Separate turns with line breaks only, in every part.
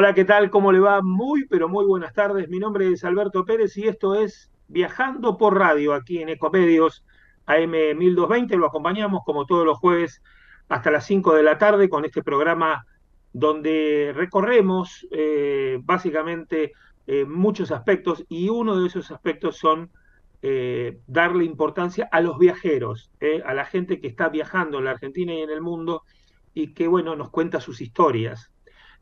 Hola, ¿qué tal? ¿Cómo le va? Muy, pero muy buenas tardes. Mi nombre es Alberto Pérez y esto es Viajando por Radio aquí en Ecomedios AM 1220. Lo acompañamos como todos los jueves hasta las 5 de la tarde con este programa donde recorremos eh, básicamente eh, muchos aspectos y uno de esos aspectos son eh, darle importancia a los viajeros, a la gente que está viajando en la Argentina y en el mundo y que, bueno, nos cuenta sus historias.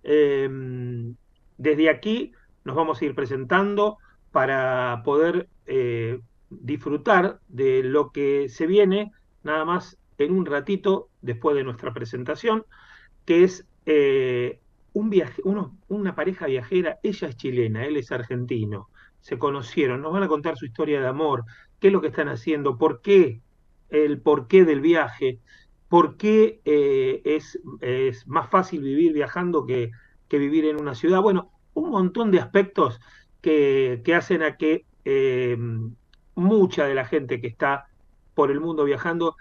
Em, desde aquí nos vamos a ir presentando para poder eh, disfrutar de lo que se viene nada más en un ratito después de nuestra presentación, que es eh, un viaje, una pareja viajera, ella es chilena, él es argentino, se conocieron, nos van a contar su historia de amor, qué es lo que están haciendo, por qué, el porqué del viaje, por qué eh, es, es, más fácil vivir viajando que, que, vivir en una ciudad. Bueno, un montón de aspectos que, que hacen a que eh, mucha de la gente que está por el mundo viajando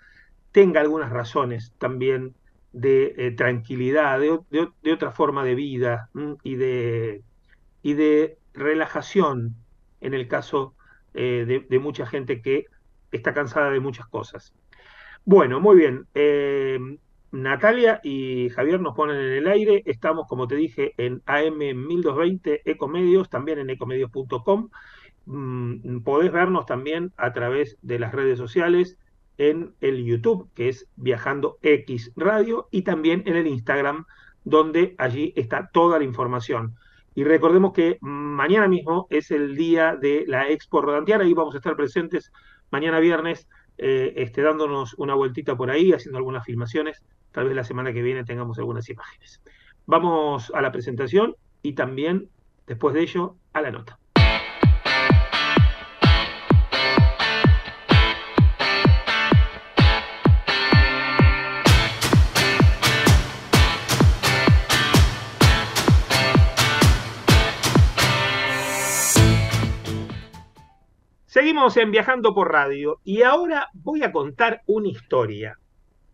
tenga algunas razones también de eh, tranquilidad, de, de, de, otra forma de vida y, de, y de relajación en el caso de mucha gente que está cansada de muchas cosas. Bueno, muy bien. Eh, Natalia y Javier nos ponen en el aire. Estamos, como te dije, en AM 1220 Ecomedios, también en ecomedios.com. Mm, podés vernos también a través de las redes sociales en el YouTube, que es Viajando X Radio, y también en el Instagram, donde allí está toda la información. Y recordemos que mañana mismo es el día de la Expo Rodantiana y vamos a estar presentes mañana viernes eh, este, dándonos una vueltita por ahí, haciendo algunas filmaciones. Tal vez la semana que viene tengamos algunas imágenes. Vamos a la presentación y también, después de ello, a la nota. Seguimos en Viajando por Radio y ahora voy a contar una historia.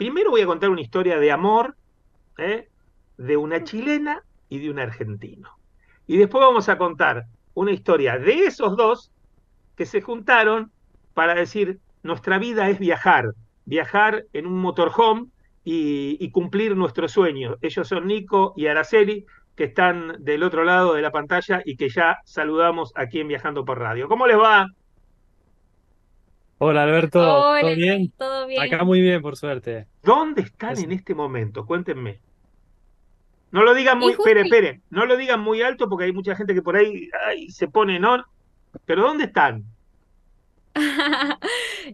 Primero voy a contar una historia de amor ¿eh? de una chilena y de un argentino. Y después vamos a contar una historia de esos dos que se juntaron para decir, nuestra vida es viajar, viajar en un motorhome y, y cumplir nuestros sueños. Ellos son Nico y Araceli, que están del otro lado de la pantalla y que ya saludamos aquí en Viajando por Radio. ¿Cómo les va?
Hola Alberto,
Hola,
¿todo bien?
¿todo bien?
Acá muy bien, por suerte.
¿Dónde están
Eso.
en este momento? Cuéntenme. No lo digan
Y
muy,
justo-
espere, espere, no lo digan muy alto porque hay mucha gente que por ahí ay, se pone, ¿no? Pero ¿dónde están?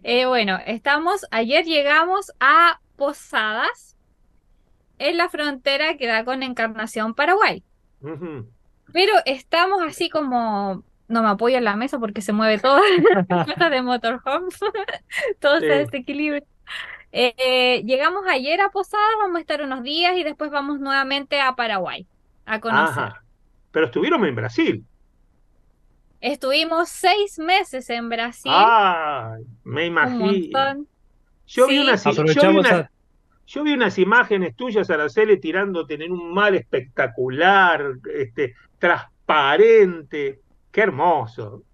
Eh, bueno, estamos, ayer llegamos a Posadas, en la frontera que da con Encarnación, Paraguay. Pero estamos así como, no me apoyo en la mesa porque se mueve todo, cosas de motorhome, todo se
Sí.
desequilibra. Eh, eh, llegamos ayer a Posadas, vamos a estar unos días y después vamos nuevamente a Paraguay a conocer.
Ajá. Pero estuvieron en Brasil.
Estuvimos seis meses en Brasil,
Ay, me
un
imagino.
montón.
Yo vi
Sí.
unas, yo vi unas-
a...
yo vi unas imágenes tuyas, Araceli, tirándote en un mar espectacular, este, transparente. Qué hermoso.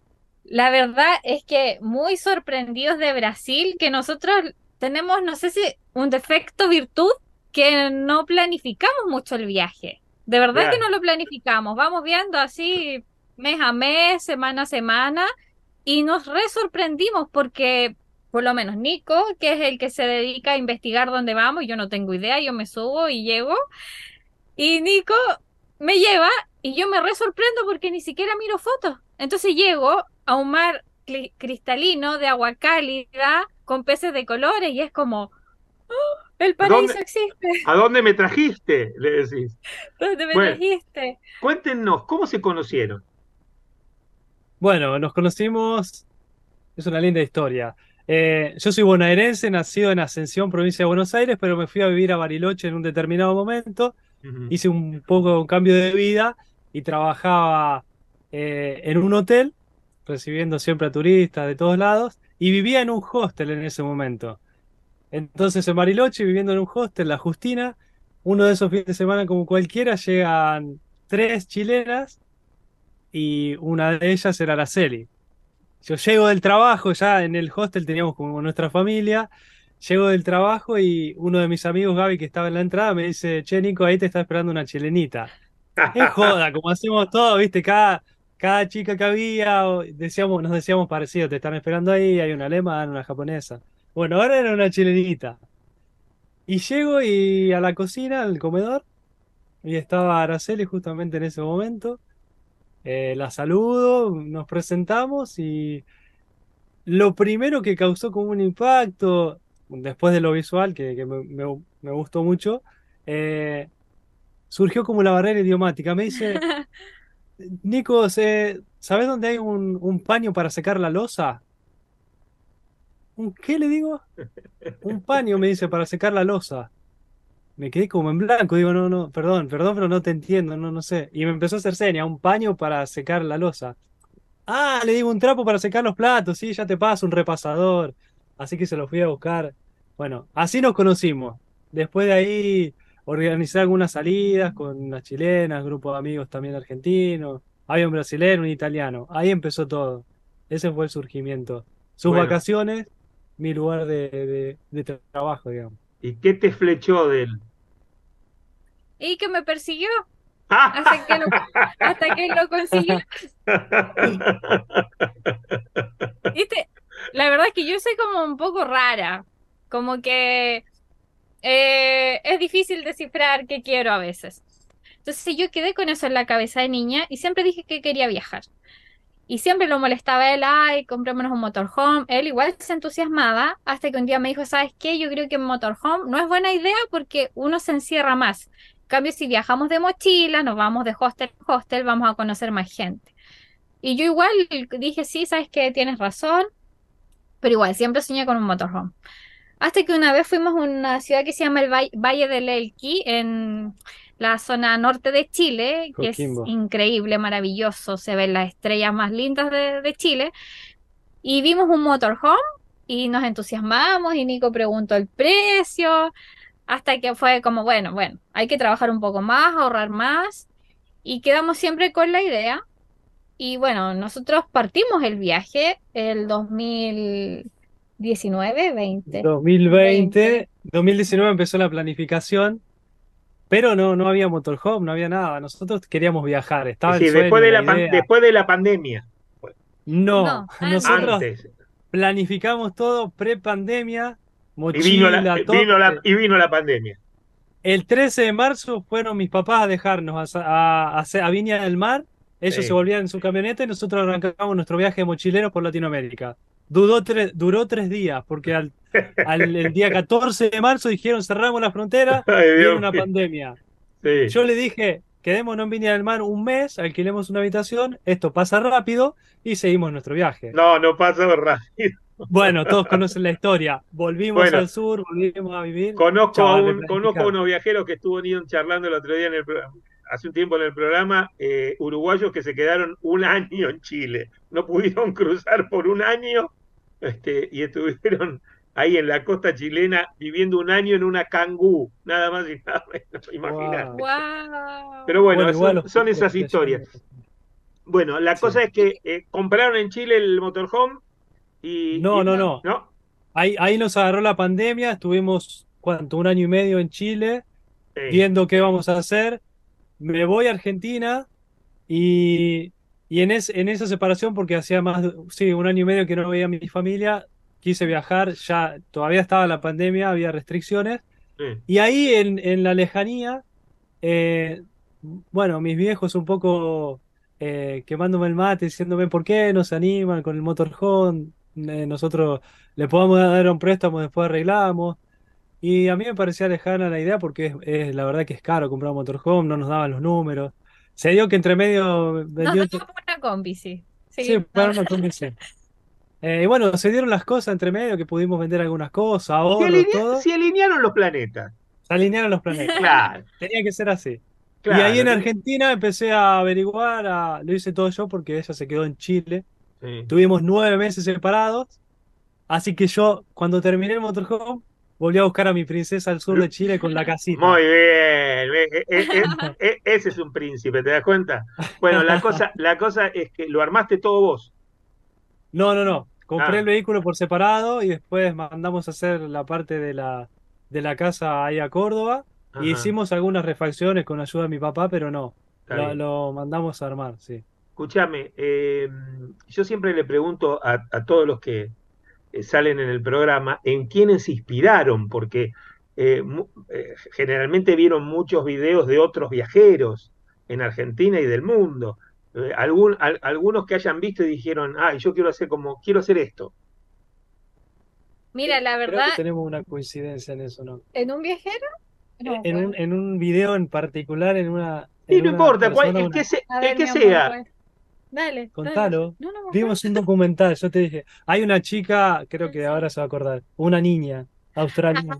La verdad es que muy sorprendidos de Brasil, que nosotros tenemos, no sé si un defecto, virtud, que no planificamos mucho el viaje. De verdad que no lo planificamos. Vamos viendo así mes a mes, semana a semana, y nos re sorprendimos porque, por lo menos Nico, que es el que se dedica a investigar dónde vamos, yo no tengo idea, yo me subo y llego, y Nico me lleva y yo me re sorprendo porque ni siquiera miro fotos. Entonces llego a un mar cristalino de agua cálida con peces de colores y es como, ¡Oh! el paraíso
¿Dónde-
existe,
¿A dónde me trajiste? Le decís.
¿dónde me
Bueno.
trajiste?
Cuéntenos, ¿cómo se conocieron?
Bueno, nos conocimos, es una linda historia. Eh, yo soy bonaerense, nacido en Ascensión, provincia de Buenos Aires, pero me fui a vivir a Bariloche en un determinado momento. Hice un poco un cambio de vida y trabajaba eh, en un hotel, recibiendo siempre a turistas de todos lados, y vivía en un hostel en ese momento. Entonces en Bariloche, viviendo en un hostel, La Justina, uno de esos fines de semana como cualquiera, llegan tres chilenas y una de ellas era Araceli. Yo llego del trabajo, ya en el hostel teníamos como nuestra familia, llego del trabajo y uno de mis amigos, Gaby, que estaba en la entrada, me dice, che, Nico, ahí te está esperando una chilenita. Es joda, como hacemos todo, viste, cada, chica que había, decíamos, nos decíamos parecido, te están esperando ahí, hay una alemana, una japonesa. Bueno, ahora era una chilenita. Y llego y a la cocina, al comedor, y estaba Araceli justamente en ese momento. Eh, la saludo, nos presentamos y lo primero que causó como un impacto, después de lo visual, que, me, gustó mucho, eh, surgió como la barrera idiomática. Me dice, Nico, ¿sabes dónde hay un, paño para secar la losa? ¿Un qué le digo? Un paño, me dice, para secar la losa. Me quedé como en blanco, digo, no, no, perdón, perdón, pero no te entiendo, no, no sé. Y me empezó a hacer seña, un paño para secar la losa. Ah, le digo un trapo para secar los platos, sí, ya te paso, un repasador. Así que se lo fui a buscar. Bueno, así nos conocimos. Después de ahí organizé algunas salidas con unas chilenas, grupo de amigos también argentinos. Había un brasileño, un italiano. Ahí empezó todo. Ese fue el surgimiento. Sus vacaciones, mi lugar de, trabajo, digamos.
¿Y qué te flechó de él?
Y que me persiguió. Hasta que lo, hasta que lo consiguió. ¿Viste? La verdad es que yo soy como un poco rara. Como que eh, es difícil descifrar qué quiero a veces. Entonces yo quedé con eso en la cabeza de niña y siempre dije que quería viajar. Y siempre lo molestaba él, ay, comprémonos un motorhome. Él igual se entusiasmaba hasta que un día me dijo, ¿sabes qué? Yo creo que un motorhome no es buena idea porque uno se encierra más. En cambio, si viajamos de mochila, nos vamos de hostel a hostel, vamos a conocer más gente. Y yo igual dije, sí, sabes que tienes razón, pero igual, siempre soñé con un motorhome. Hasta que una vez fuimos a una ciudad que se llama el Valle del Elqui, en la zona norte de Chile, que es increíble, maravilloso, se ven las estrellas más lindas de, Chile. Y vimos un motorhome y nos entusiasmamos y Nico preguntó el precio, hasta que fue como, bueno, bueno, hay que trabajar un poco más, ahorrar más y quedamos siempre con la idea. Y bueno, nosotros partimos el viaje el 2000 19, 20.
2020, 2019 empezó la planificación, pero no, no había motorhome, no había nada. Nosotros queríamos viajar. Estaba
después, de la después de la pandemia.
No, nosotros planificamos todo pre-pandemia,
mochila, y vino, la, vino la, y vino la pandemia.
El 13 de marzo fueron mis papás a dejarnos a, a, Viña del Mar. Ellos se volvían en su camioneta y nosotros arrancamos nuestro viaje de mochileros por Latinoamérica. Duró, duró tres días, porque al, el día 14 de marzo dijeron cerramos la frontera, y una pandemia. Yo le dije, quedémonos en Viña del Mar un mes, alquilemos una habitación, esto pasa rápido y seguimos nuestro viaje.
No, no pasa rápido.
Bueno, todos conocen la historia. Volvimos al sur, volvimos a vivir.
Conozco, a, conozco a unos viajeros que estuvo charlando el otro día en el programa hace un tiempo en el programa, eh, uruguayos que se quedaron un año en Chile. No pudieron cruzar por un año este, y estuvieron ahí en la costa chilena viviendo un año en una cangú, nada más y nada menos, imagínate. Pero bueno, son, esas historias. Bueno, la cosa es que eh, compraron en Chile el motorhome y...
No, no, no, no. Ahí, ahí nos agarró la pandemia, estuvimos, ¿cuánto? Un año y medio en Chile, viendo qué vamos a hacer me voy a Argentina y, en, en esa separación, porque hacía más, de, sí, un año y medio que no veía a mi familia, quise viajar, ya todavía estaba la pandemia, había restricciones, y ahí en, la lejanía, eh, bueno, mis viejos un poco eh, quemándome el mate, diciéndome por qué no se animan con el motorhome, eh, nosotros le podamos dar un préstamo, después arreglamos. Y a mí me parecía lejana la idea porque es, la verdad que es caro comprar un motorhome, no nos daban los números. Se dio que entre medio
vendió. No, una combi, sí.
Sí, para una combi, sí. Eh, y bueno, se dieron las cosas entre medio que pudimos vender algunas cosas, ahora todo.
Se alinearon los planetas.
Se alinearon los planetas. Claro. Tenía que ser así. Y ahí en Argentina empecé a averiguar, lo hice todo yo porque ella se quedó en Chile. Tuvimos nueve meses separados. Así que yo, cuando terminé el motorhome, volví a buscar a mi princesa al sur de Chile con la casita.
Muy bien, e- e- e- ese es un príncipe, ¿te das cuenta? Bueno, la cosa, la cosa es que lo armaste todo vos.
No, no, no. Compré
Ah.
el vehículo por separado y después mandamos a hacer la parte de la, de la casa ahí a Córdoba
Ajá,
y hicimos algunas refacciones con ayuda de mi papá, pero no. Lo, mandamos a armar, sí.
Escúchame, eh, yo siempre le pregunto a, a todos los que eh, salen en el programa en quiénes se inspiraron, porque eh, eh, generalmente vieron muchos videos de otros viajeros en Argentina y del mundo. Eh, algún- al- algunos que hayan visto y dijeron, ay, yo quiero hacer como, quiero hacer esto.
Mira, la
Creo
verdad,
que tenemos una coincidencia en eso, ¿no?
en un viajero, no
En un, en un video en particular, en una,
Y
en
no
una
importa, el
una-
que, se- el
ver,
que
amor, Dale.
Contalo.
No, no.
Vimos un documental, yo te dije, hay una chica, creo que ahora se va a acordar, una niña australiana.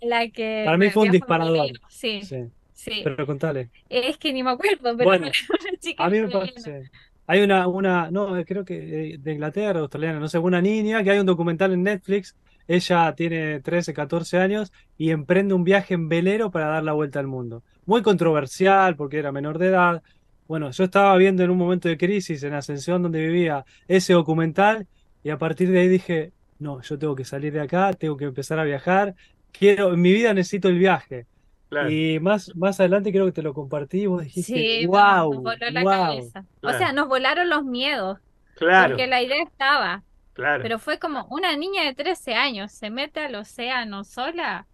La que
Para mí fue un disparador.
Sí,
Sí,
sí.
pero contale.
Es que ni me acuerdo, pero
Bueno,
una chica
A mí me parece. Hay una, una, no, eh, creo que eh, de Inglaterra, australiana, no sé, una niña que hay un documental en Netflix. Ella tiene 13, 14 años y emprende un viaje en velero para dar la vuelta al mundo. Muy controversial porque era menor de edad. Bueno, yo estaba viendo en un momento de crisis en Ascensión donde vivía ese documental y a partir de ahí dije, no, yo tengo que salir de acá, tengo que empezar a viajar. Quiero, en mi vida necesito el viaje.
Claro,
Y más, más adelante creo que te lo compartí vos dijiste,
Sí,
wow,
nos voló la
wow.
cabeza. O sea, nos volaron los miedos,
claro,
porque la idea estaba,
claro,
pero fue como una niña de 13 años se mete al océano sola,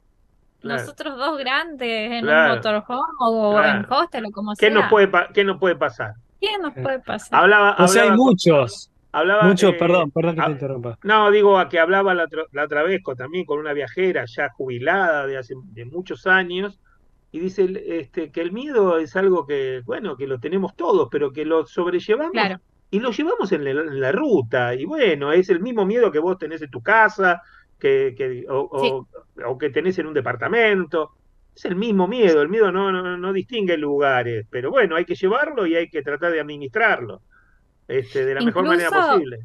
claro.
nosotros dos grandes en
Claro.
un motorhome o en hostel o como
¿Qué nos
sea.
puede, qué nos puede pasar?
¿Qué nos puede pasar?
Hablaba,
O sea, hay
hablaba con-
muchos,
hablaba,
muchos,
eh,
perdón, perdón que
ah,
te interrumpa.
No, digo a que hablaba la, otra- la otra vez con, también con una viajera ya jubilada de hace de muchos años y dice este, que el miedo es algo que, bueno, que lo tenemos todos, pero que lo sobrellevamos
Claro,
y lo llevamos en la, en la ruta. Y bueno, es el mismo miedo que vos tenés en tu casa que, que- o,
Sí.
o- o que tenés en un departamento. Es el mismo miedo, el miedo no, no, no distingue lugares, pero bueno, hay que llevarlo y hay que tratar de administrarlo este, de la mejor manera posible.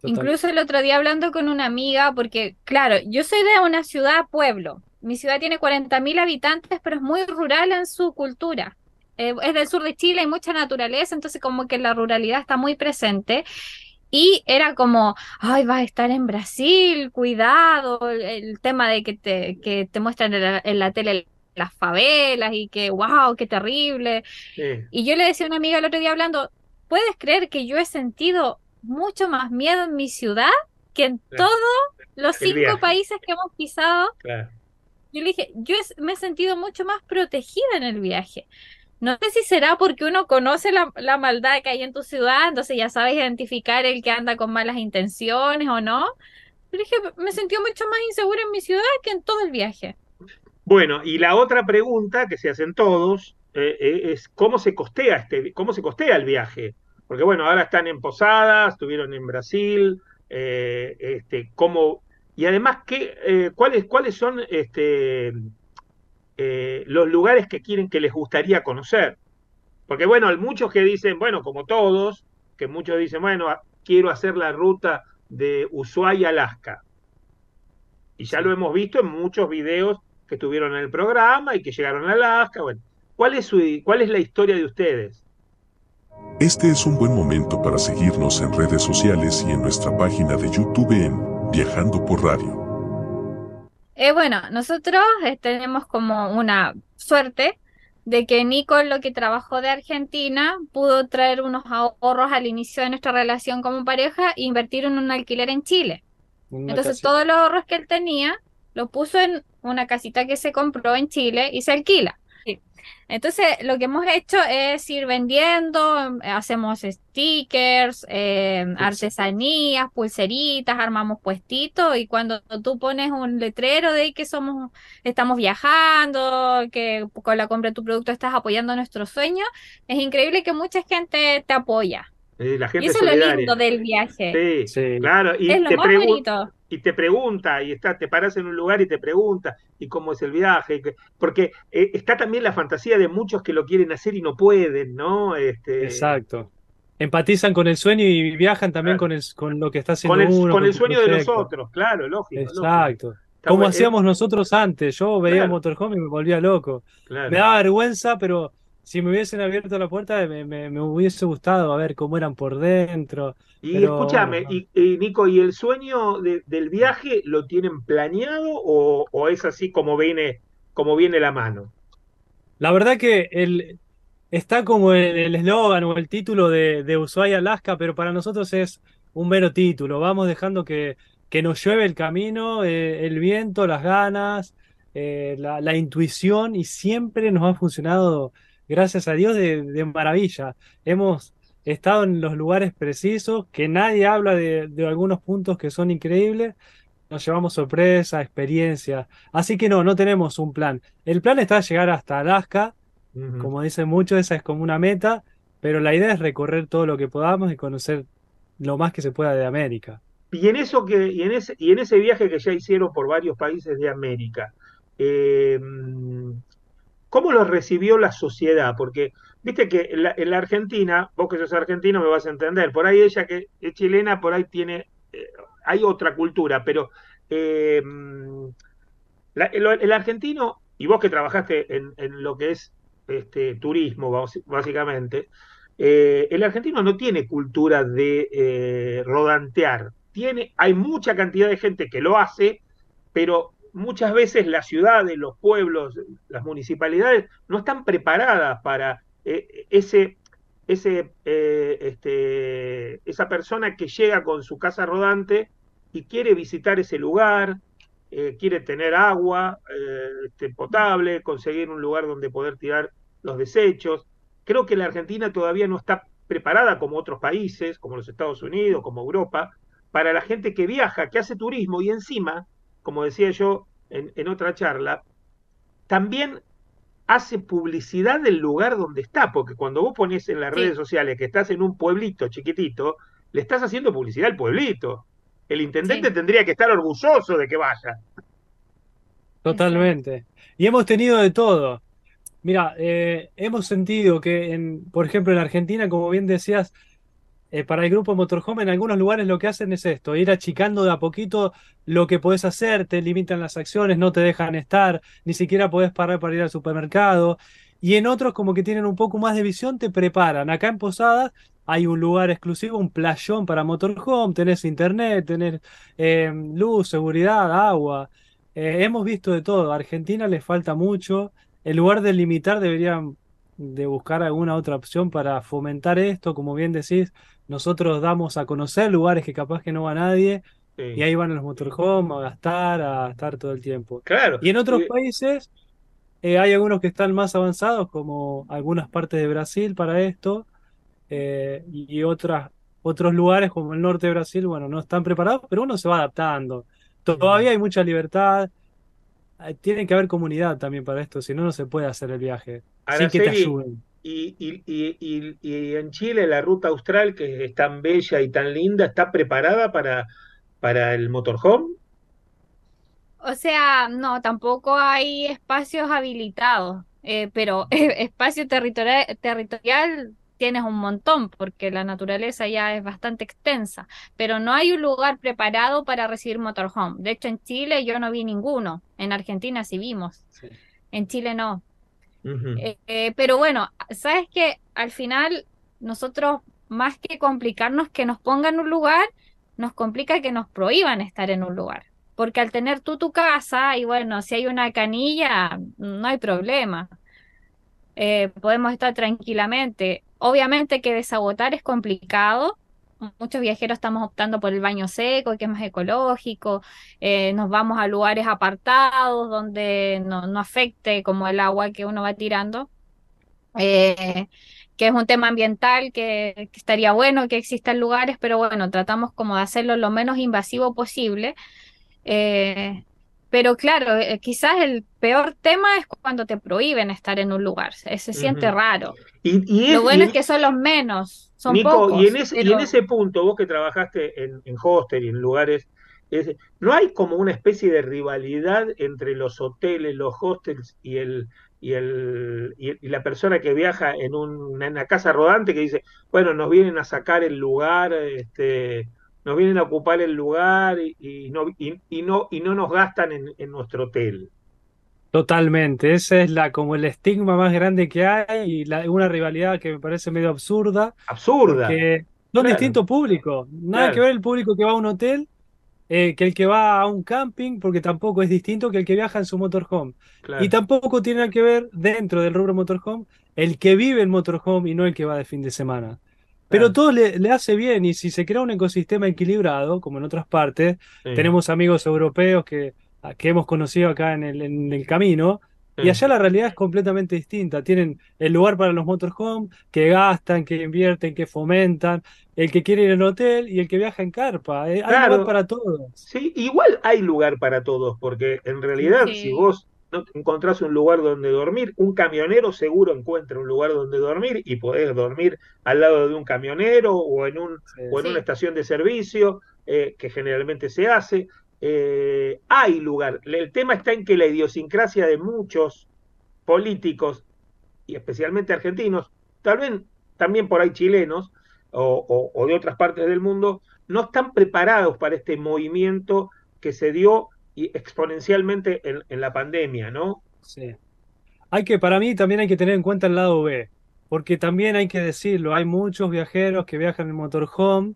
Total.
Incluso el otro día hablando con una amiga, porque claro, yo soy de una ciudad pueblo. Mi ciudad tiene 40.000 habitantes, pero es muy rural en su cultura. Eh, es del sur de Chile, hay mucha naturaleza, entonces como que la ruralidad está muy presente. Y era como, ay, vas a estar en Brasil, cuidado, el, tema de que te, que te muestran en la, en la tele las favelas y que, wow, qué terrible.
Sí.
Y yo le decía a una amiga el otro día hablando, ¿puedes creer que yo he sentido mucho más miedo en mi ciudad que en
Claro.
todos los
El
cinco
viaje.
países que hemos pisado?
Claro.
Yo le dije, yo me he sentido mucho más protegida en el viaje. No sé si será porque uno conoce la, la maldad que hay en tu ciudad, entonces ya sabes identificar el que anda con malas intenciones o no. Pero dije, me sentí mucho más insegura en mi ciudad que en todo el viaje.
Bueno, y la otra pregunta que se hacen todos eh, eh, es cómo se costea este, cómo se costea el viaje. Porque bueno, ahora están en Posadas, estuvieron en Brasil, eh, este, cómo, y además qué, eh, cuáles, cuáles son este, eh, los lugares que quieren que les gustaría conocer. Porque bueno, hay muchos que dicen, bueno, como todos, que muchos dicen, bueno, quiero hacer la ruta de Ushuaia a Alaska. Y ya
Sí.
lo hemos visto en muchos videos que estuvieron en el programa y que llegaron a Alaska. Bueno, ¿cuál es, su, cuál es la historia de ustedes?
Este es un buen momento para seguirnos en redes sociales y en nuestra página de YouTube en Viajando por Radio.
Eh, bueno, nosotros eh, tenemos como una suerte de que Nico, lo que trabajó de Argentina, pudo traer unos ahorros al inicio de nuestra relación como pareja e invertir en un alquiler en Chile.
Una
Entonces,
casita.
todos los ahorros que él tenía, lo puso en una casita que se compró en Chile y se alquila. Entonces, lo que hemos hecho es ir vendiendo, hacemos stickers, eh, artesanías, pulseritas, armamos puestitos y cuando tú pones un letrero de que somos, estamos viajando, que con la compra de tu producto estás apoyando nuestro sueño, es increíble que mucha gente te apoya.
Eh, la
Y eso es lo lindo del viaje.
Sí,
Sí.
claro. Y
Es lo
te
más
pregun-
bonito.
y te pregunta, y está, te paras en un lugar y te pregunta, ¿y cómo es el viaje? Porque eh, está también la fantasía de muchos que lo quieren hacer y no pueden, ¿no? Este,
Exacto. Empatizan con el sueño y viajan también
Claro.
con el, con lo que está
Con
haciendo
el,
uno,
con el sueño de los otros, claro, lógico. lógico.
Exacto. como hacíamos nosotros antes. Yo veía motorhome y me volvía loco. Me daba vergüenza, pero si me hubiesen abierto la puerta me, hubiese gustado a ver cómo eran por dentro.
Y escúchame, y, Nico, ¿y el sueño del viaje lo tienen planeado o, es así como viene, como viene la mano?
La verdad que el, está como el eslogan o el título de, de Ushuaia, Alaska, pero para nosotros es un mero título. Vamos dejando que, que nos llueve el camino, eh, el viento, las ganas, eh, la, intuición y siempre nos ha funcionado, gracias a Dios, de, maravilla. Hemos estado en los lugares precisos, que nadie habla de, algunos puntos que son increíbles. Nos llevamos sorpresa, experiencia. Así que no, no tenemos un plan. El plan está llegar hasta Alaska. Como dicen muchos, esa es como una meta. Pero la idea es recorrer todo lo que podamos y conocer lo más que se pueda de América.
Y en eso que, y en ese, y en ese viaje que ya hicieron por varios países de América, eh, ¿cómo lo recibió la sociedad? Porque viste que en la, Argentina, vos que sos argentino me vas a entender, por ahí ella que es chilena, por ahí tiene, eh, hay otra cultura, pero eh, el, argentino, y vos que trabajaste en, lo que es este, turismo, básicamente, eh, el argentino no tiene cultura de rodantear. Tiene, hay mucha cantidad de gente que lo hace, pero muchas veces las ciudades, los pueblos, las municipalidades no están preparadas para eh, ese, ese, este, esa persona que llega con su casa rodante y quiere visitar ese lugar, quiere tener agua este, potable, conseguir un lugar donde poder tirar los desechos. Creo que la Argentina todavía no está preparada como otros países, como los Estados Unidos, como Europa, para la gente que viaja, que hace turismo y encima, como decía yo en, otra charla, también hace publicidad del lugar donde está, porque cuando vos pones en las redes sociales que estás en un pueblito chiquitito, le estás haciendo publicidad al pueblito. El intendente tendría que estar orgulloso de que vaya.
Totalmente. Y hemos tenido de todo. Mira, eh, hemos sentido que, en, por ejemplo, en Argentina, como bien decías, eh, para el grupo Motorhome, en algunos lugares lo que hacen es esto, ir achicando de a poquito lo que podés hacer, te limitan las acciones, no te dejan estar, ni siquiera podés parar para ir al supermercado. Y en otros, como que tienen un poco más de visión, te preparan. Acá en Posadas hay un lugar exclusivo, un playón para motorhome, tenés internet, tenés eh, luz, seguridad, agua. hemos visto de todo. A Argentina le falta mucho en lugar de limitar, deberían de buscar alguna otra opción para fomentar esto. Como bien decís, nosotros damos a conocer lugares que capaz que no va nadie. Y ahí van los motorhomes a gastar, a estar todo el tiempo.
Claro.
Y en otros países eh, hay algunos que están más avanzados, como algunas partes de Brasil para esto, eh, y otras, otros lugares como el norte de Brasil, bueno, no están preparados, pero uno se va adaptando. Todavía hay mucha libertad, tiene que haber comunidad también para esto, si no, no se puede hacer el viaje. sin que te ayuden.
Y, y, en Chile la ruta austral, que es tan bella y tan linda, ¿está preparada para, para el motorhome?
O sea, no, tampoco hay espacios habilitados, eh, pero espacio territorial, territorial tienes un montón porque la naturaleza ya es bastante extensa, pero no hay un lugar preparado para recibir motorhome. De hecho, en Chile yo no vi ninguno, en Argentina sí vimos, en Chile no. Eh, eh, pero bueno, sabes que al final nosotros, más que complicarnos que nos pongan un lugar, nos complica que nos prohíban estar en un lugar. Porque al tener tú tu casa, y bueno, si hay una canilla, no hay problema. Eh, podemos estar tranquilamente. Obviamente que desagotar es complicado. Muchos viajeros estamos optando por el baño seco, que es más ecológico. Eh, nos vamos a lugares apartados donde no, afecte como el agua que uno va tirando. Eh, que es un tema ambiental que, estaría bueno que existan lugares, pero bueno, tratamos como de hacerlo lo menos invasivo posible. Eh, pero claro, eh, quizás el peor tema es cuando te prohíben estar en un lugar. Se, siente raro.
Y,
Lo bueno es que son los menos, son pocos.
Y en, ese, y en ese punto, vos que trabajaste en, en hostel y en lugares, ¿no hay como una especie de rivalidad entre los hoteles, los hostels y el, y, el, y, la persona que viaja en, un, en una casa rodante que dice, bueno, nos vienen a sacar el lugar, este, nos vienen a ocupar el lugar y, no, y, no, y no nos gastan en, nuestro hotel.
Totalmente, ese es la como el estigma más grande que hay y la, una rivalidad que me parece medio absurda.
Absurda.
Que son distintos públicos. Nada que ver el público que va a un hotel eh, que el que va a un camping, porque tampoco es distinto que el que viaja en su motorhome. Y tampoco tiene que ver dentro del rubro motorhome el que vive en motorhome y no el que va de fin de semana. Pero todo le, hace bien y si se crea un ecosistema equilibrado, como en otras partes, tenemos amigos europeos que, que hemos conocido acá en el, en el camino, y allá la realidad es completamente distinta. Tienen el lugar para los motorhome, que gastan, que invierten, que fomentan, el que quiere ir al hotel y el que viaja en carpa. Eh, hay lugar para todos.
Sí, igual hay lugar para todos, porque en realidad si vos no encontrás un lugar donde dormir, un camionero seguro encuentra un lugar donde dormir y podés dormir al lado de un camionero o en, un, o en una estación de servicio, eh, que generalmente se hace. Eh, hay lugar. El tema está en que la idiosincrasia de muchos políticos, y especialmente argentinos, tal vez también por ahí chilenos o, de otras partes del mundo, no están preparados para este movimiento que se dio exponencialmente en, la pandemia, ¿no?
Sí. Hay que, para mí también hay que tener en cuenta el lado B, porque también hay que decirlo, hay muchos viajeros que viajan en motorhome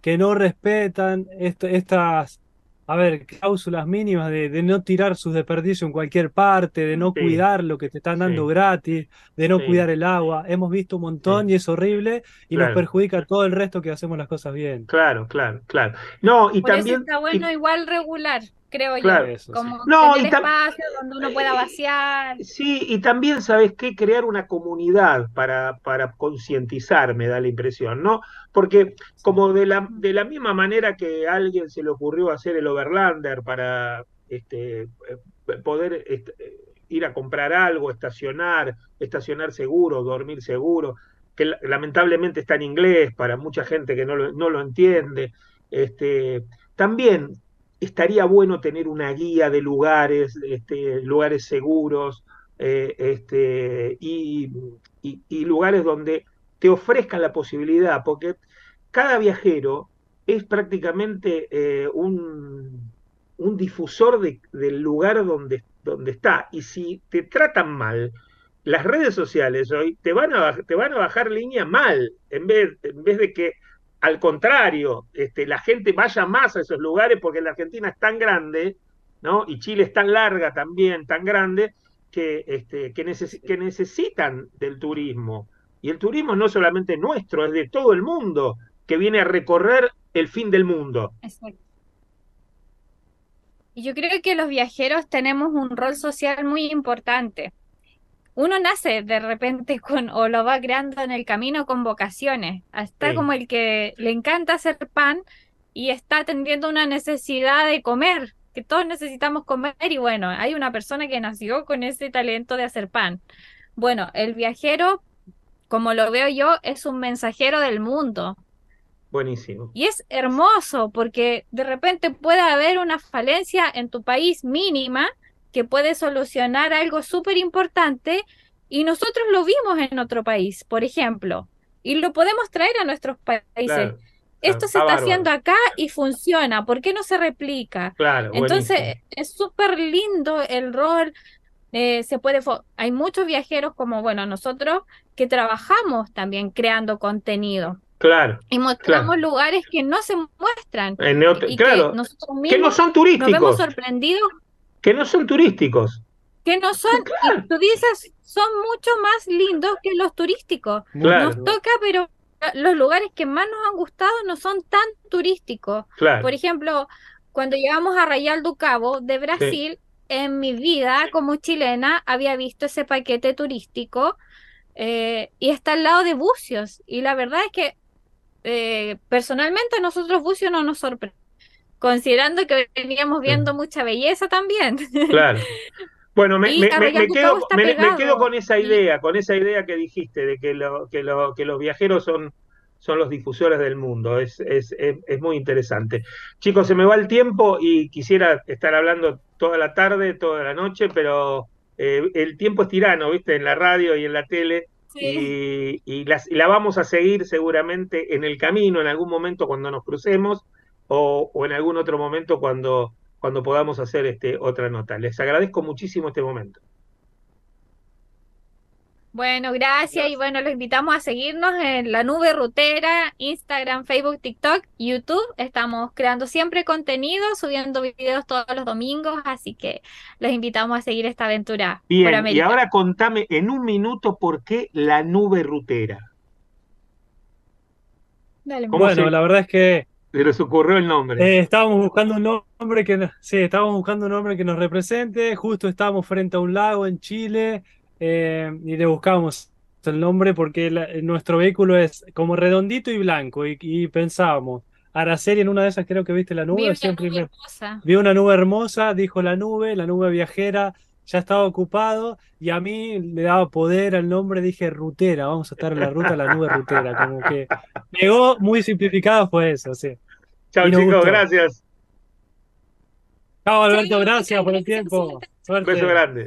que no respetan estas a ver, cláusulas mínimas de, no tirar sus desperdicios en cualquier parte, de no cuidar lo que te están dando gratis, de no cuidar el agua. Hemos visto un montón y es horrible y nos perjudica a todo el resto que hacemos las cosas bien.
Claro, claro, claro. No, y también.
está bueno igual regular creo yo. como no, tener espacio donde uno pueda vaciar.
Sí, y también, ¿sabes qué? Crear una comunidad para, para concientizar, me da la impresión, ¿no? Porque como de la, de la misma manera que a alguien se le ocurrió hacer el overlander para este, eh, poder este, ir a comprar algo, estacionar, estacionar seguro, dormir seguro, que lamentablemente está en inglés para mucha gente que no lo, no lo entiende. Este, también estaría bueno tener una guía de lugares, este, lugares seguros eh, este, y, lugares donde te ofrezcan la posibilidad, porque cada viajero es prácticamente eh, un, difusor del lugar donde, donde está. Y si te tratan mal, las redes sociales hoy te van a, te van a bajar línea mal, en vez, en vez de que al contrario, este, la gente vaya más a esos lugares porque la Argentina es tan grande, ¿no? Y Chile es tan larga también, tan grande, que, este, que, necesitan del turismo. Y el turismo no solamente nuestro, es de todo el mundo que viene a recorrer el fin del mundo. Exacto.
Y yo creo que los viajeros tenemos un rol social muy importante uno nace de repente con, o lo va creando en el camino con vocaciones. Está como el que le encanta hacer pan y está atendiendo una necesidad de comer, que todos necesitamos comer y bueno, hay una persona que nació con ese talento de hacer pan. Bueno, el viajero, como lo veo yo, es un mensajero del mundo.
Buenísimo.
Y es hermoso porque de repente puede haber una falencia en tu país mínima que puede solucionar algo súper importante y nosotros lo vimos en otro país, por ejemplo, y lo podemos traer a nuestros países. Esto se está haciendo acá y funciona, ¿por qué no se replica?
Claro,
Entonces, es súper lindo el rol. Eh, se puede hay muchos viajeros como bueno nosotros que trabajamos también creando contenido
claro
y mostramos lugares que no se muestran
y claro que, que no son turísticos nos
vemos sorprendidos
que no son turísticos.
Que no son, tú dices, son mucho más lindos que los turísticos. Nos toca, pero los lugares que más nos han gustado no son tan turísticos. Por ejemplo, cuando llegamos a Rayal do Cabo de Brasil, en mi vida como chilena había visto ese paquete turístico eh, y está al lado de Bucios. Y la verdad es que eh, personalmente a nosotros Bucios no nos sorprende considerando que veníamos viendo mucha belleza también.
Claro. Bueno, me, quedo, con esa idea, con esa idea que dijiste de que, lo, que, lo, que los viajeros son, son los difusores del mundo. Es, es, es, muy interesante. Chicos, se me va el tiempo y quisiera estar hablando toda la tarde, toda la noche, pero eh, el tiempo es tirano, ¿viste? En la radio y en la tele y, y la vamos a seguir seguramente en el camino, en algún momento cuando nos crucemos o, o en algún otro momento cuando, cuando podamos hacer este, otra nota. Les agradezco muchísimo este momento.
Bueno, gracias y bueno, los invitamos a seguirnos en la nube rutera, Instagram, Facebook, TikTok, YouTube. Estamos creando siempre contenido, subiendo videos todos los domingos, así que los invitamos a seguir esta aventura.
Bien, y ahora contame en un minuto por qué la nube rutera.
bueno, la verdad es que
se les ocurrió el nombre.
Eh, estábamos buscando un nombre que sí, estábamos buscando un nombre que nos represente. Justo estábamos frente a un lago en Chile eh, y le buscamos el nombre porque nuestro vehículo es como redondito y blanco y, pensábamos, Araceli en una de esas creo que viste la nube. Vi una nube hermosa. Vi una nube hermosa, dijo la nube, la nube viajera, ya estaba ocupado y a mí le daba poder al nombre, dije rutera, vamos a estar en la ruta la nube rutera, como que llegó muy simplificado fue eso, sí.
Chao chicos, gracias.
Chao Alberto, gracias por el tiempo.
Un beso grande.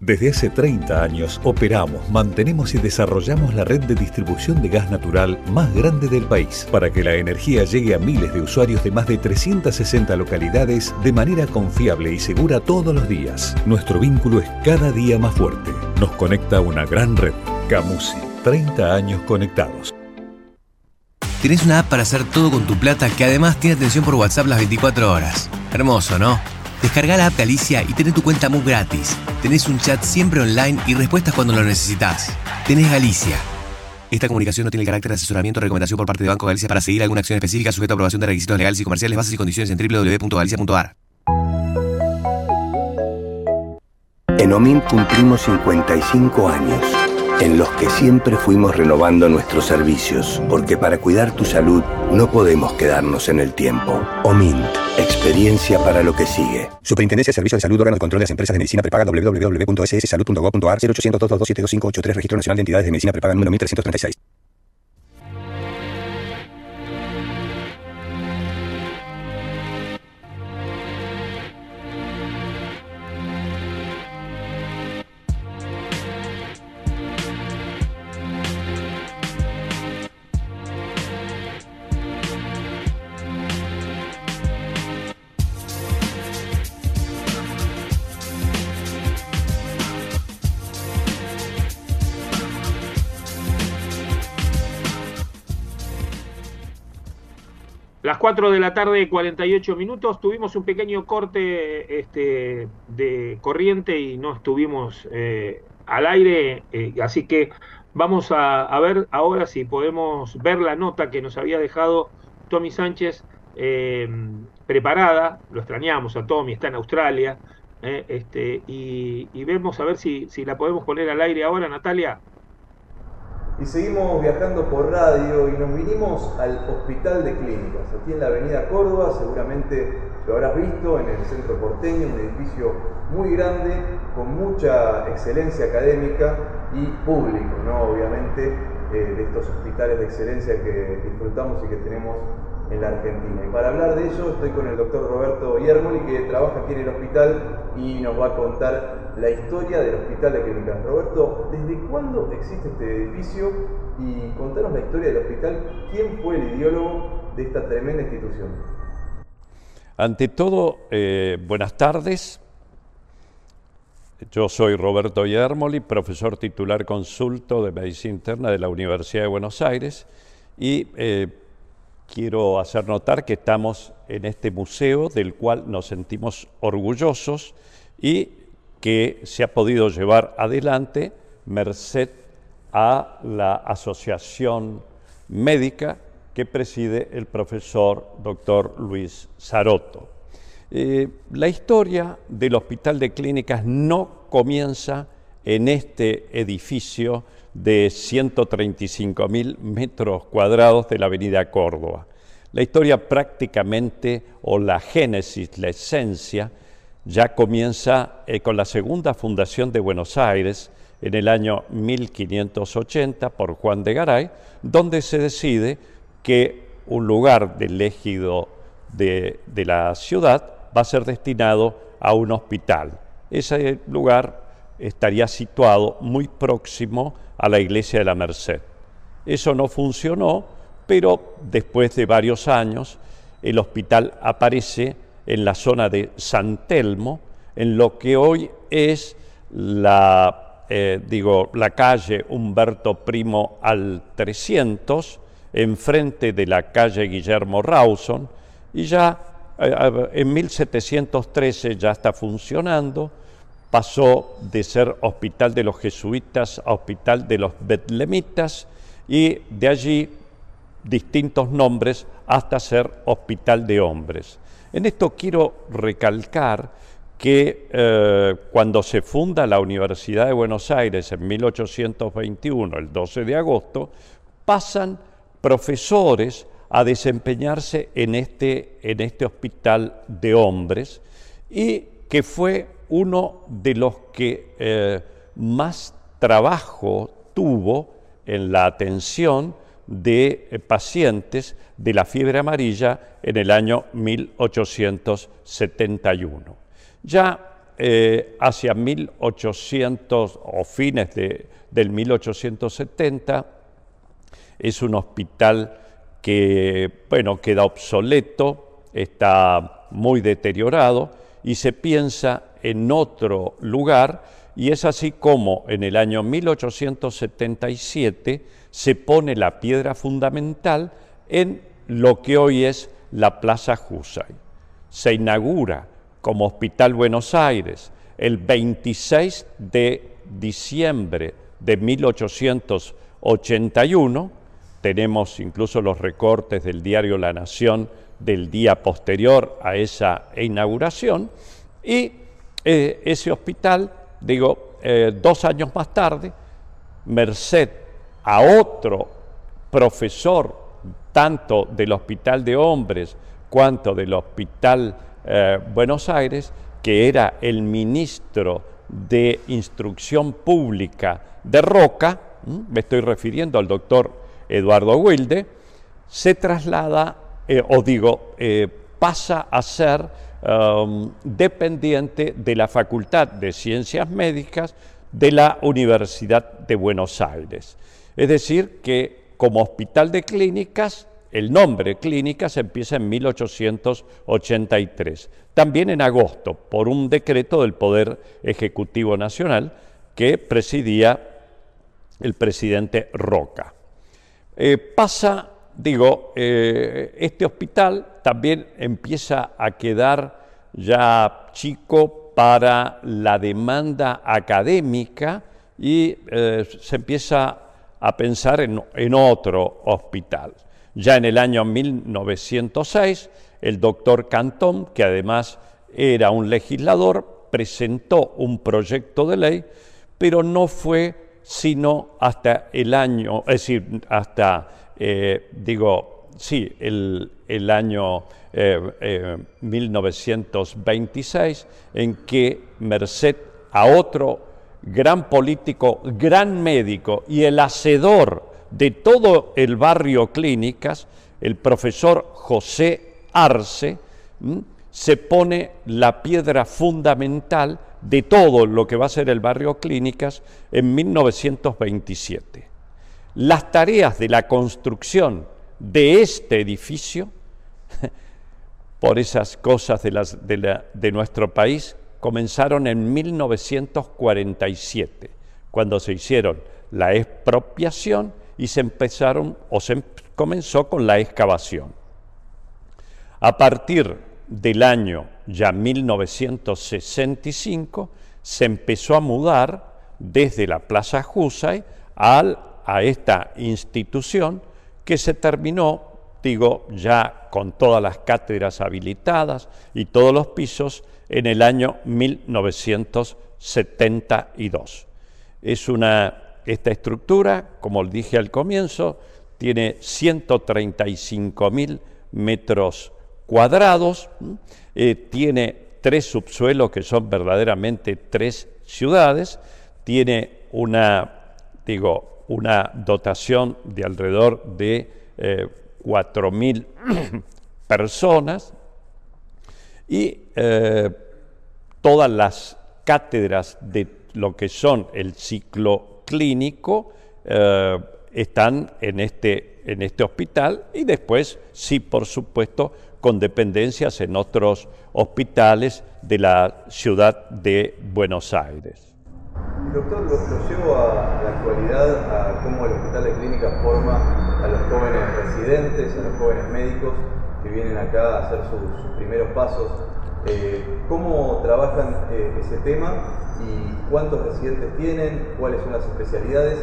Desde hace 30 años operamos, mantenemos y desarrollamos la red de distribución de gas natural más grande del país para que la energía llegue a miles de usuarios de más de 360 localidades de manera confiable y segura todos los días. Nuestro vínculo es cada día más fuerte. Nos conecta una gran red. Camusi, 30 años conectados.
Tienes una app para hacer todo con tu plata que además tiene atención por WhatsApp las 24 horas. Hermoso, ¿no? Descarga la app de Alicia y tenés tu cuenta muy gratis. Tenés un chat siempre online y respuestas cuando lo necesitas. Tenés Galicia. Esta comunicación no tiene el carácter de asesoramiento o recomendación por parte de Banco Galicia para seguir alguna acción específica sujeta a aprobación de requisitos legales y comerciales, bases y condiciones en www.galicia.ar.
En OMINT cumplimos 55 años en los que siempre fuimos renovando nuestros servicios, porque para cuidar tu salud no podemos quedarnos en el tiempo. OMINT, experiencia para lo que sigue.
Superintendencia de Servicios de Salud, órgano de control de las empresas de medicina prepaga www.sssalud.gov.ar 0800 2272583 Registro Nacional de Entidades de Medicina Prepaga número 1336.
Las 4 de la tarde, 48 minutos, tuvimos un pequeño corte este, de corriente y no estuvimos eh, al aire, eh, así que vamos a, ver ahora si podemos ver la nota que nos había dejado Tommy Sánchez eh, preparada, lo extrañamos a Tommy, está en Australia, este, y, y, vemos a ver si, si la podemos poner al aire ahora, Natalia
y seguimos viajando por radio y nos vinimos al Hospital de Clínicas, aquí en la Avenida Córdoba, seguramente lo habrás visto en el centro porteño, un edificio muy grande, con mucha excelencia académica y público, ¿no? Obviamente, eh, de estos hospitales de excelencia que disfrutamos y que tenemos en la Argentina. Y para hablar de eso estoy con el doctor Roberto Yermoli, que trabaja aquí en el hospital y nos va a contar la historia del Hospital de Clínicas. Roberto, ¿desde cuándo existe este edificio? Y contanos la historia del hospital. ¿Quién fue el ideólogo de esta tremenda institución?
Ante todo, eh, buenas tardes. Yo soy Roberto Yermoli, profesor titular consulto de Medicina Interna de la Universidad de Buenos Aires y eh, quiero hacer notar que estamos en este museo del cual nos sentimos orgullosos y que se ha podido llevar adelante merced a la asociación médica que preside el profesor doctor Luis Saroto. Eh, la historia del Hospital de Clínicas no comienza en este edificio de 135 mil metros cuadrados de la Avenida Córdoba. La historia prácticamente, o la génesis, la esencia, ya comienza eh, con la segunda fundación de Buenos Aires en el año 1580 por Juan de Garay, donde se decide que un lugar del ejido de, de la ciudad va a ser destinado a un hospital. Ese lugar estaría situado muy próximo a la iglesia de la Merced. Eso no funcionó, pero después de varios años el hospital aparece en la zona de San Telmo, en lo que hoy es la, eh, digo, la calle Humberto Primo al 300, enfrente de la calle Guillermo Rawson, y ya eh, en 1713 ya está funcionando, pasó de ser hospital de los jesuitas a hospital de los betlemitas y de allí distintos nombres hasta ser hospital de hombres. En esto quiero recalcar que eh, cuando se funda la Universidad de Buenos Aires en 1821, el 12 de agosto, pasan profesores a desempeñarse en este, en este hospital de hombres y que fue uno de los que eh, más trabajo tuvo en la atención de eh, pacientes de la fiebre amarilla en el año 1871. Ya eh, hacia 1800 o fines de, del 1870 es un hospital que, bueno, queda obsoleto, está muy deteriorado y se piensa en otro lugar y es así como en el año 1877 se pone la piedra fundamental en lo que hoy es la Plaza Jusay. Se inaugura como Hospital Buenos Aires el 26 de diciembre de 1881. Tenemos incluso los recortes del diario La Nación del día posterior a esa inauguración. Y eh, ese hospital, digo, eh, dos años más tarde, merced a otro profesor, tanto del Hospital de Hombres cuanto del Hospital eh, Buenos Aires, que era el ministro de Instrucción Pública de Roca, me estoy refiriendo al doctor Eduardo Wilde, se traslada, o digo, pasa a ser Um, dependiente de la Facultad de Ciencias Médicas de la Universidad de Buenos Aires. Es decir, que como hospital de clínicas, el nombre clínicas empieza en 1883, también en agosto, por un decreto del Poder Ejecutivo Nacional que presidía el presidente Roca. Eh, pasa digo, eh, este hospital también empieza a quedar ya chico para la demanda académica y eh, se empieza a pensar en, otro hospital. Ya en el año 1906, el doctor Cantón, que además era un legislador, presentó un proyecto de ley, pero no fue sino hasta el año, es decir, hasta eh, digo, sí, el, año 1926, eh, eh, en que merced a otro gran político, gran médico y el hacedor de todo el barrio Clínicas, el profesor José Arce, se pone la piedra fundamental de todo lo que va a ser el barrio Clínicas en 1927. Las tareas de la construcción de este edificio, por esas cosas de, de nuestro país, comenzaron en 1947, cuando se hicieron la expropiación y se empezaron o se comenzó con la excavación. A partir del año ya 1965 se empezó a mudar desde la Plaza Jusay al, a esta institución que se terminó, digo, ya con todas las cátedras habilitadas y todos los pisos en el año 1972. Es una, esta estructura, como dije al comienzo, tiene 135 mil metros cuadrados, eh, tiene tres subsuelos que son verdaderamente tres ciudades, tiene una, digo, una dotación de alrededor de eh, cuatro mil personas y eh, todas las cátedras de lo que son el ciclo clínico están en este, en este hospital y después, sí, por supuesto, con dependencias en otros hospitales de la ciudad de Buenos Aires.
Doctor, lo, llevo a la actualidad a cómo el Hospital de Clínica forma a los jóvenes residentes, a los jóvenes médicos que vienen acá a hacer sus, primeros pasos. Eh, ¿Cómo trabajan eh, ese tema y cuántos residentes tienen, cuáles son las especialidades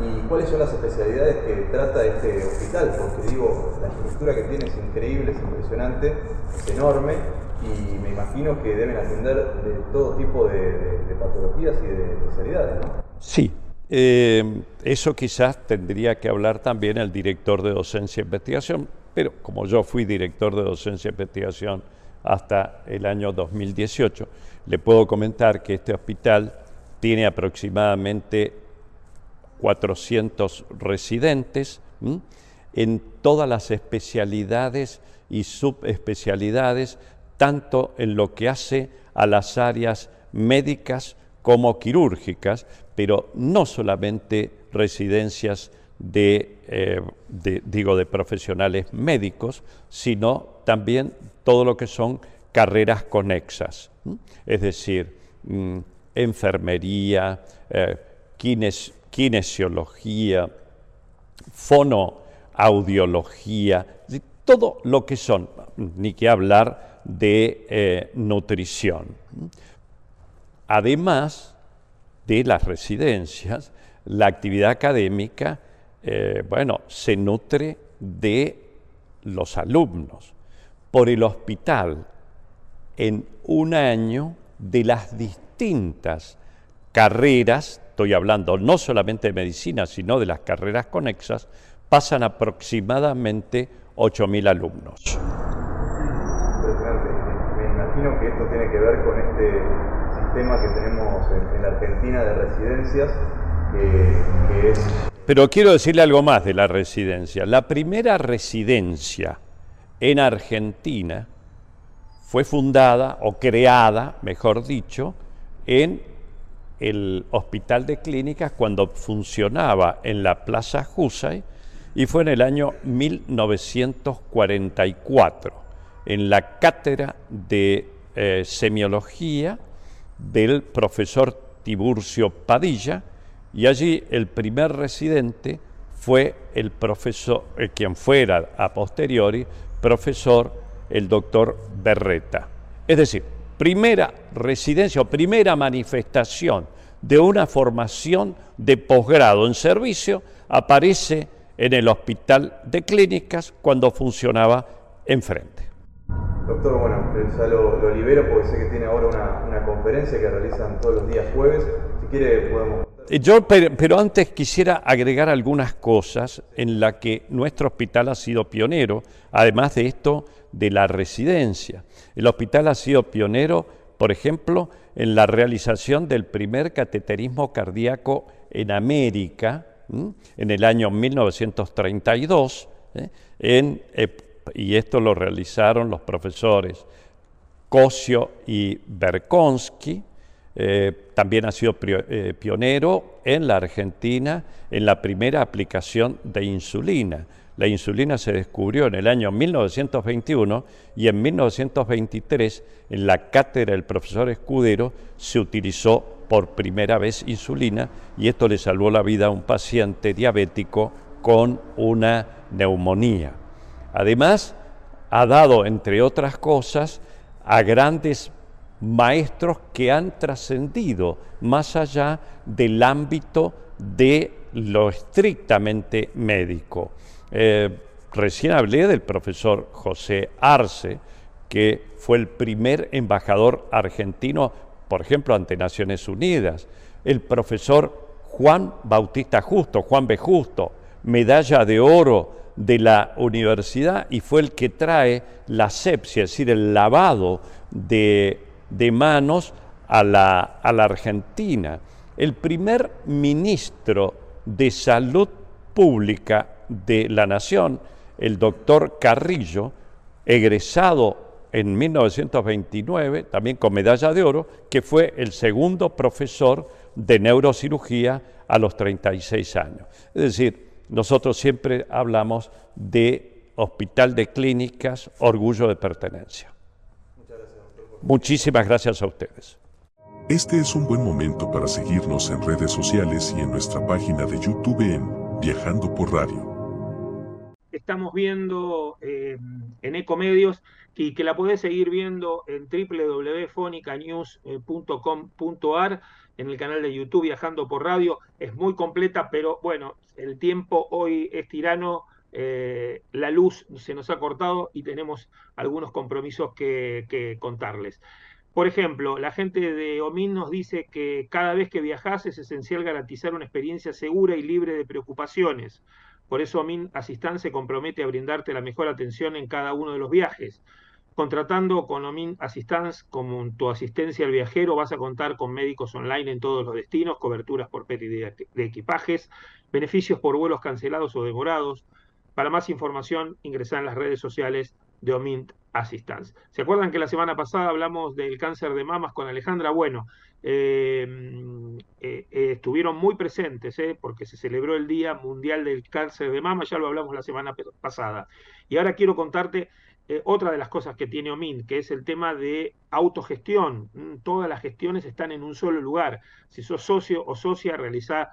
y cuáles son las especialidades que trata este hospital, porque digo, la estructura que tiene es increíble, es impresionante, es enorme y me imagino que deben atender de todo tipo de, patologías y de especialidades.
Sí, eh, eso quizás tendría que hablar también el director de docencia e investigación, pero como yo fui director de docencia e investigación hasta el año 2018, le puedo comentar que este hospital tiene aproximadamente 400 residentes en todas las especialidades y subespecialidades, tanto en lo que hace a las áreas médicas como quirúrgicas, pero no solamente residencias de, eh, digo, de profesionales médicos, sino también todo lo que son carreras conexas, es decir, mm, enfermería, eh, kinesiología, fonoaudiología, todo lo que son, ni que hablar de eh, nutrición. Además de las residencias, la actividad académica, eh, bueno, se nutre de los alumnos. Por el hospital en un año de las distintas carreras, estoy hablando no solamente de medicina, sino de las carreras conexas, pasan aproximadamente 8.000 alumnos.
Me imagino que esto tiene que ver con este sistema que tenemos en, la Argentina de residencias, que es...
Pero quiero decirle algo más de la residencia. La primera residencia en Argentina fue fundada o creada, mejor dicho, en el Hospital de Clínicas cuando funcionaba en la Plaza Jusay y fue en el año 1944 en la cátedra de eh, semiología del profesor Tiburcio Padilla y allí el primer residente fue el profesor, eh, quien fuera a posteriori, profesor el doctor Berreta. Es decir, primera residencia o primera manifestación de una formación de posgrado en servicio aparece en el Hospital de Clínicas cuando funcionaba enfrente.
Doctor, bueno, ya lo, libero porque sé que tiene ahora una, una, conferencia que realizan todos los días jueves. Si quiere podemos...
Eh, yo, pero, antes quisiera agregar algunas cosas en la que nuestro hospital ha sido pionero. Además de esto, de la residencia. El hospital ha sido pionero, por ejemplo, en la realización del primer cateterismo cardíaco en América, en el año 1932, ¿eh? Y esto lo realizaron los profesores Cosio y Berkonsky. también ha sido pionero en la Argentina en la primera aplicación de insulina. La insulina se descubrió en el año 1921 y en 1923 en la cátedra del profesor Escudero se utilizó por primera vez insulina y esto le salvó la vida a un paciente diabético con una neumonía. Además, ha dado, entre otras cosas, a grandes maestros que han trascendido más allá del ámbito de lo estrictamente médico. Eh, recién hablé del profesor José Arce, que fue el primer embajador argentino, por ejemplo, ante Naciones Unidas. El profesor Juan Bautista Justo, Juan B. Justo, medalla de oro de la universidad y fue el que trae la sepsia, es decir, el lavado de, manos a la, a la Argentina. El primer ministro de salud pública de la Nación, el doctor Carrillo, egresado en 1929, también con medalla de oro, que fue el segundo profesor de neurocirugía a los 36 años. Es decir, nosotros siempre hablamos de hospital de clínicas, orgullo de pertenencia. Muchísimas gracias a ustedes.
Este es un buen momento para seguirnos en redes sociales y en nuestra página de YouTube en Viajando por Radio
estamos viendo eh, en Ecomedios y que la podés seguir viendo en www.fonicanews.com.ar en el canal de YouTube Viajando por Radio. Es muy completa, pero bueno, el tiempo hoy es tirano. Eh, la luz se nos ha cortado y tenemos algunos compromisos que, contarles. Por ejemplo, la gente de OMIN nos dice que cada vez que viajas es esencial garantizar una experiencia segura y libre de preocupaciones. Por eso Amin Assistance se compromete a brindarte la mejor atención en cada uno de los viajes. Contratando con Omin Assistance como tu asistencia al viajero, vas a contar con médicos online en todos los destinos, coberturas por pérdida de equipajes, beneficios por vuelos cancelados o demorados. Para más información, ingresá en las redes sociales de Omint Assistance. ¿Se acuerdan que la semana pasada hablamos del cáncer de mamas con Alejandra? Bueno, eh, eh, eh, estuvieron muy presentes porque se celebró el Día Mundial del Cáncer de Mama, ya lo hablamos la semana pasada. Y ahora quiero contarte otra de las cosas que tiene OMINT, que es el tema de autogestión. Mm, todas las gestiones están en un solo lugar. Si sos socio o socia, realiza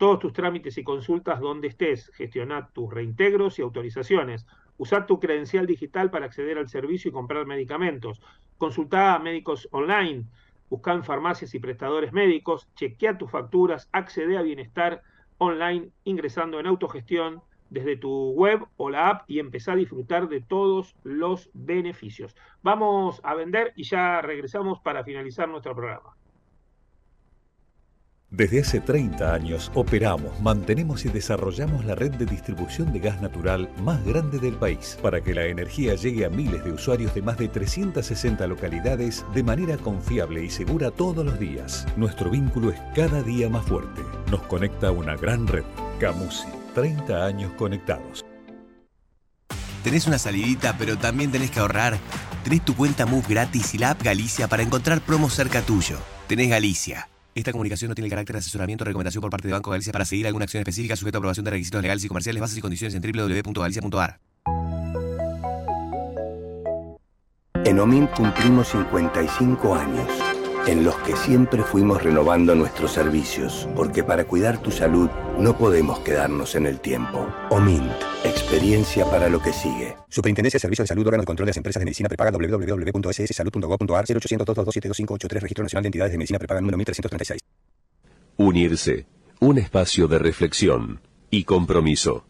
todos tus trámites y consultas donde estés. Gestiona tus reintegros y autorizaciones. Usa tu credencial digital para acceder al servicio y comprar medicamentos. Consulta a médicos online. Busca en farmacias y prestadores médicos. Chequea tus facturas. Accede a bienestar online ingresando en autogestión desde tu web o la app y empezá a disfrutar de todos los beneficios. Vamos a vender y ya regresamos para finalizar nuestro programa.
Desde hace 30 años operamos, mantenemos y desarrollamos la red de distribución de gas natural más grande del país para que la energía llegue a miles de usuarios de más de 360 localidades de manera confiable y segura todos los días. Nuestro vínculo es cada día más fuerte. Nos conecta una gran red. Camusi, 30 años conectados.
¿Tenés una salidita pero también tenés que ahorrar? Tenés tu cuenta Move gratis y la app Galicia para encontrar promos cerca tuyo. Tenés Galicia. Esta comunicación no tiene carácter de asesoramiento o recomendación por parte de Banco Galicia para seguir alguna acción específica sujeto a aprobación de requisitos legales y comerciales, bases y condiciones en www.galicia.ar.
En OMIN cumplimos 55 años, en los que siempre fuimos renovando nuestros servicios, porque para cuidar tu salud no podemos quedarnos en el tiempo. OMINT, experiencia para lo que sigue.
Superintendencia de Servicios de Salud, órgano de control de las empresas de medicina prepaga www.sssalud.gov.ar 0800-222-72583, Registro Nacional de Entidades de Medicina prepaga número 1336.
Unirse, un espacio de reflexión y compromiso.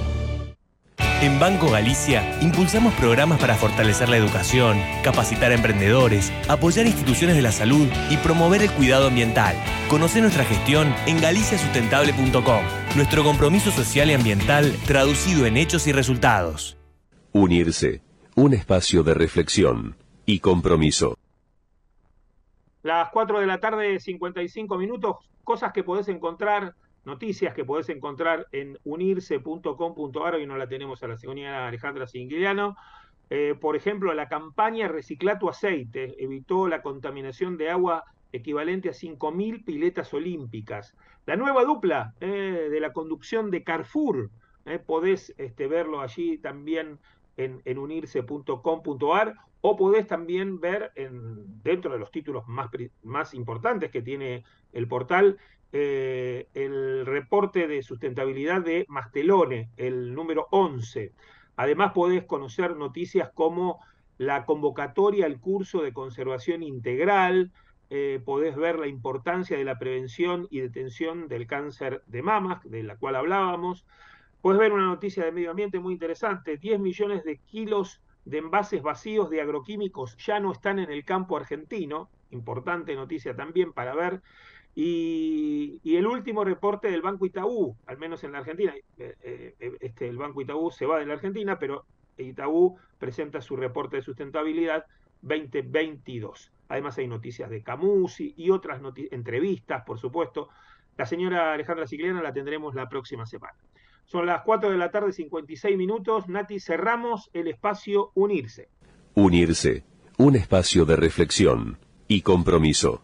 En Banco Galicia impulsamos programas para fortalecer la educación, capacitar a emprendedores, apoyar instituciones de la salud y promover el cuidado ambiental. Conoce nuestra gestión en galiciasustentable.com. Nuestro compromiso social y ambiental traducido en hechos y resultados.
Unirse, un espacio de reflexión y compromiso.
Las 4 de la tarde, 55 minutos, cosas que podés encontrar noticias que podés encontrar en unirse.com.ar, hoy no la tenemos a la señora Alejandra Singuiliano. Eh, por ejemplo, la campaña Recicla tu aceite evitó la contaminación de agua equivalente a 5.000 piletas olímpicas. La nueva dupla eh, de la conducción de Carrefour, eh, podés este, verlo allí también en, en unirse.com.ar o podés también ver en, dentro de los títulos más, más importantes que tiene el portal eh, el reporte de sustentabilidad de Mastelone, el número 11. Además podés conocer noticias como la convocatoria al curso de conservación integral, eh, podés ver la importancia de la prevención y detención del cáncer de mamas, de la cual hablábamos. Podés ver una noticia de medio ambiente muy interesante, 10 millones de kilos de envases vacíos de agroquímicos ya no están en el campo argentino, importante noticia también para ver. Y, el último reporte del Banco Itaú, al menos en la Argentina, eh, eh, este, el Banco Itaú se va de la Argentina, pero Itaú presenta su reporte de sustentabilidad 2022. Además hay noticias de Camusi y otras entrevistas, por supuesto. La señora Alejandra Cicliana la tendremos la próxima semana. Son las 4 de la tarde, 56 minutos. Nati, cerramos el espacio Unirse.
Unirse, un espacio de reflexión y compromiso.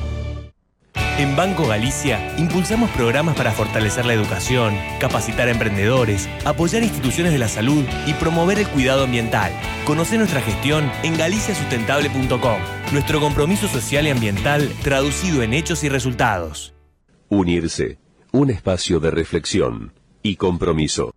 en Banco Galicia impulsamos programas para fortalecer la educación, capacitar a emprendedores, apoyar instituciones de la salud y promover el cuidado ambiental. Conoce nuestra gestión en galiciasustentable.com. Nuestro compromiso social y ambiental traducido en hechos y resultados.
Unirse, un espacio de reflexión y compromiso.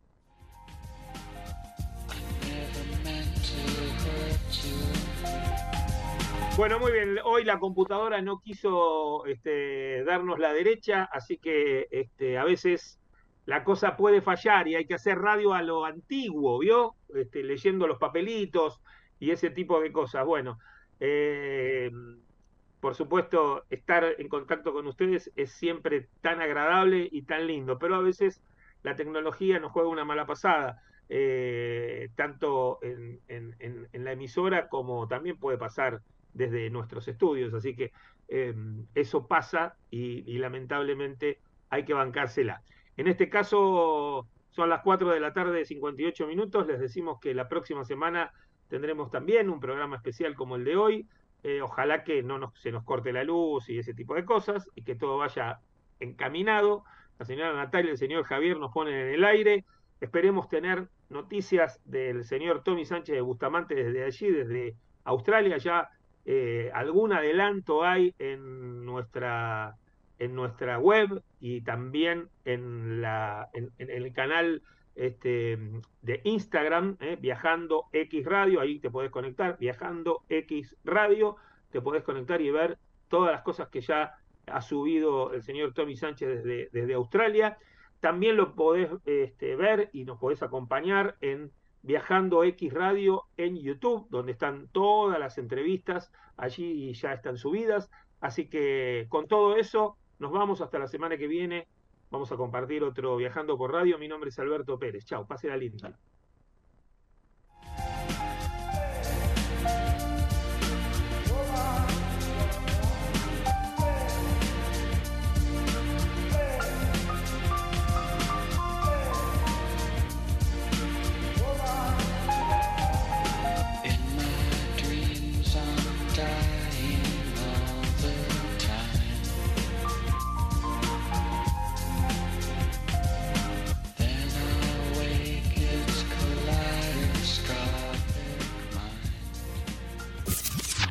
Bueno, muy bien. Hoy la computadora no quiso este, darnos la derecha, así que este, a veces la cosa puede fallar y hay que hacer radio a lo antiguo, ¿vio? Este, leyendo los papelitos y ese tipo de cosas. Bueno, eh, por supuesto, estar en contacto con ustedes es siempre tan agradable y tan lindo, pero a veces la tecnología nos juega una mala pasada. Eh, tanto en, en la emisora como también puede pasar desde nuestros estudios, así que em, eso pasa y, lamentablemente hay que bancársela. En este caso son las 4 de la tarde, 58 minutos, les decimos que la próxima semana tendremos también un programa especial como el de hoy, eh, ojalá que no se nos corte la luz y ese tipo de cosas y que todo vaya encaminado. La señora Natalia y el señor Javier nos ponen en el aire. Esperemos tener noticias del señor Tommy Sánchez de Bustamante desde allí, desde Australia. Ya eh, algún adelanto hay en nuestra, en nuestra web y también en, la, en, el canal este, de Instagram, eh, Viajando X Radio, ahí te podés conectar, Viajando X Radio, te podés conectar y ver todas las cosas que ya ha subido el señor Tommy Sánchez desde, desde Australia. También lo podés este, ver y nos podés acompañar en Viajando X Radio en YouTube, donde están todas las entrevistas, allí ya están subidas. Así que con todo eso, nos vamos hasta la semana que viene. Vamos a compartir otro Viajando por Radio. Mi nombre es Alberto Pérez. Chao, pase la linda.